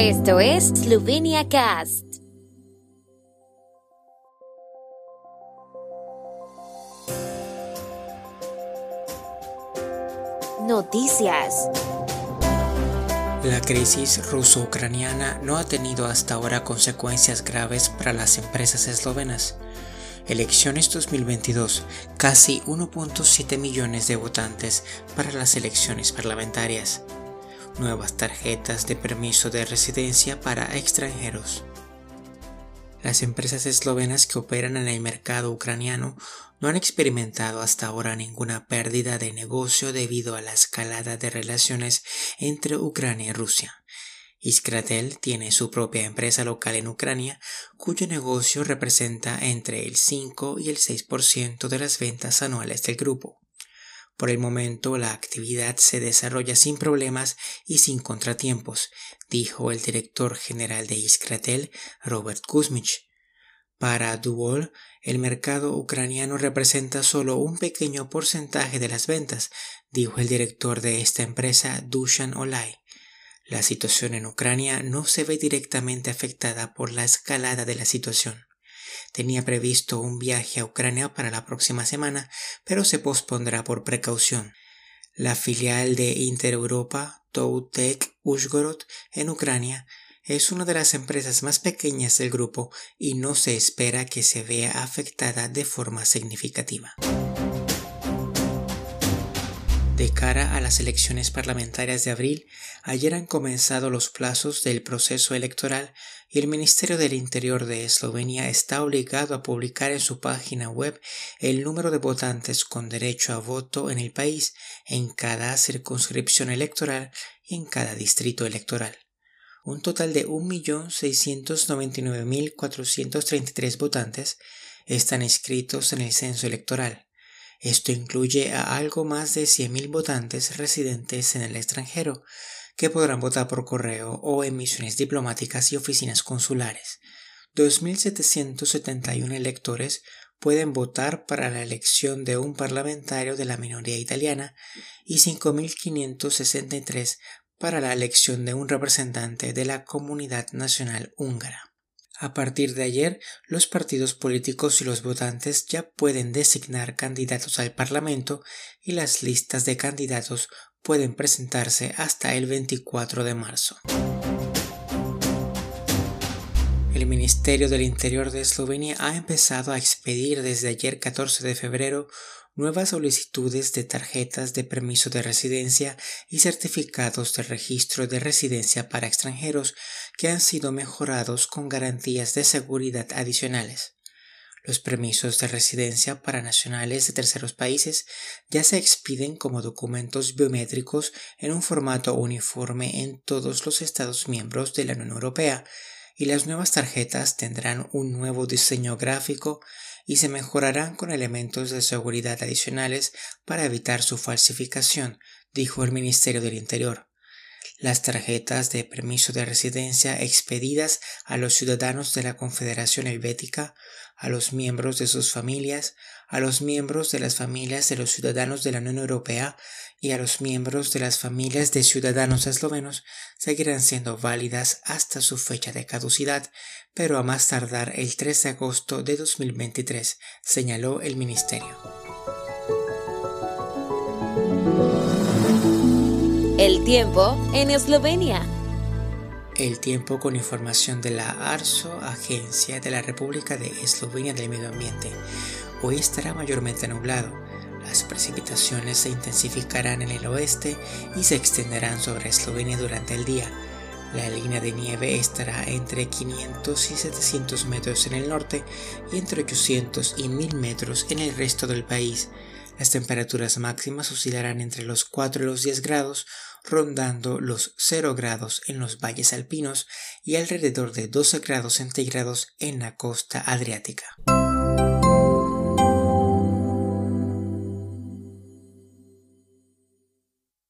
Esto es Slovenia Cast. Noticias. La crisis ruso-ucraniana no ha tenido hasta ahora consecuencias graves para las empresas eslovenas. Elecciones 2022, casi 1.7 millones de votantes para las elecciones parlamentarias. Nuevas tarjetas de permiso de residencia para extranjeros. Las empresas eslovenas que operan en el mercado ucraniano no han experimentado hasta ahora ninguna pérdida de negocio debido a la escalada de relaciones entre Ucrania y Rusia. Iskratel tiene su propia empresa local en Ucrania, cuyo negocio representa entre el 5 y el 6% de las ventas anuales del grupo. Por el momento, la actividad se desarrolla sin problemas y sin contratiempos, dijo el director general de Iskratel, Robert Kuzmich. Para Duol, el mercado ucraniano representa solo un pequeño porcentaje de las ventas, dijo el director de esta empresa, Dushan Olay. La situación en Ucrania no se ve directamente afectada por la escalada de la situación. Tenía previsto un viaje a Ucrania para la próxima semana, pero se pospondrá por precaución. La filial de Intereuropa, Toutek Ushgorod, en Ucrania, es una de las empresas más pequeñas del grupo y no se espera que se vea afectada de forma significativa. De cara a las elecciones parlamentarias de abril, ayer han comenzado los plazos del proceso electoral y el Ministerio del Interior de Eslovenia está obligado a publicar en su página web el número de votantes con derecho a voto en el país en cada circunscripción electoral y en cada distrito electoral. Un total de 1.699.433 votantes están inscritos en el censo electoral esto incluye a algo más de 100.000 votantes residentes en el extranjero, que podrán votar por correo o en misiones diplomáticas y oficinas consulares. 2.771 electores pueden votar para la elección de un parlamentario de la minoría italiana y 5.563 para la elección de un representante de la comunidad nacional húngara. A partir de ayer, los partidos políticos y los votantes ya pueden designar candidatos al Parlamento y las listas de candidatos pueden presentarse hasta el 24 de marzo. El Ministerio del Interior de Eslovenia ha empezado a expedir desde ayer 14 de febrero nuevas solicitudes de tarjetas de permiso de residencia y certificados de registro de residencia para extranjeros que han sido mejorados con garantías de seguridad adicionales. Los permisos de residencia para nacionales de terceros países ya se expiden como documentos biométricos en un formato uniforme en todos los Estados miembros de la Unión Europea y las nuevas tarjetas tendrán un nuevo diseño gráfico y se mejorarán con elementos de seguridad adicionales para evitar su falsificación, dijo el Ministerio del Interior. Las tarjetas de permiso de residencia expedidas a los ciudadanos de la Confederación Helvética, a los miembros de sus familias, a los miembros de las familias de los ciudadanos de la Unión Europea y a los miembros de las familias de ciudadanos eslovenos seguirán siendo válidas hasta su fecha de caducidad, pero a más tardar el 3 de agosto de 2023, señaló el Ministerio. El tiempo en Eslovenia. El tiempo con información de la ARSO, Agencia de la República de Eslovenia del Medio Ambiente. Hoy estará mayormente nublado las precipitaciones se intensificarán en el oeste y se extenderán sobre Eslovenia durante el día. La línea de nieve estará entre 500 y 700 metros en el norte y entre 800 y 1000 metros en el resto del país. Las temperaturas máximas oscilarán entre los 4 y los 10 grados, rondando los 0 grados en los valles alpinos y alrededor de 12 grados centígrados en la costa adriática.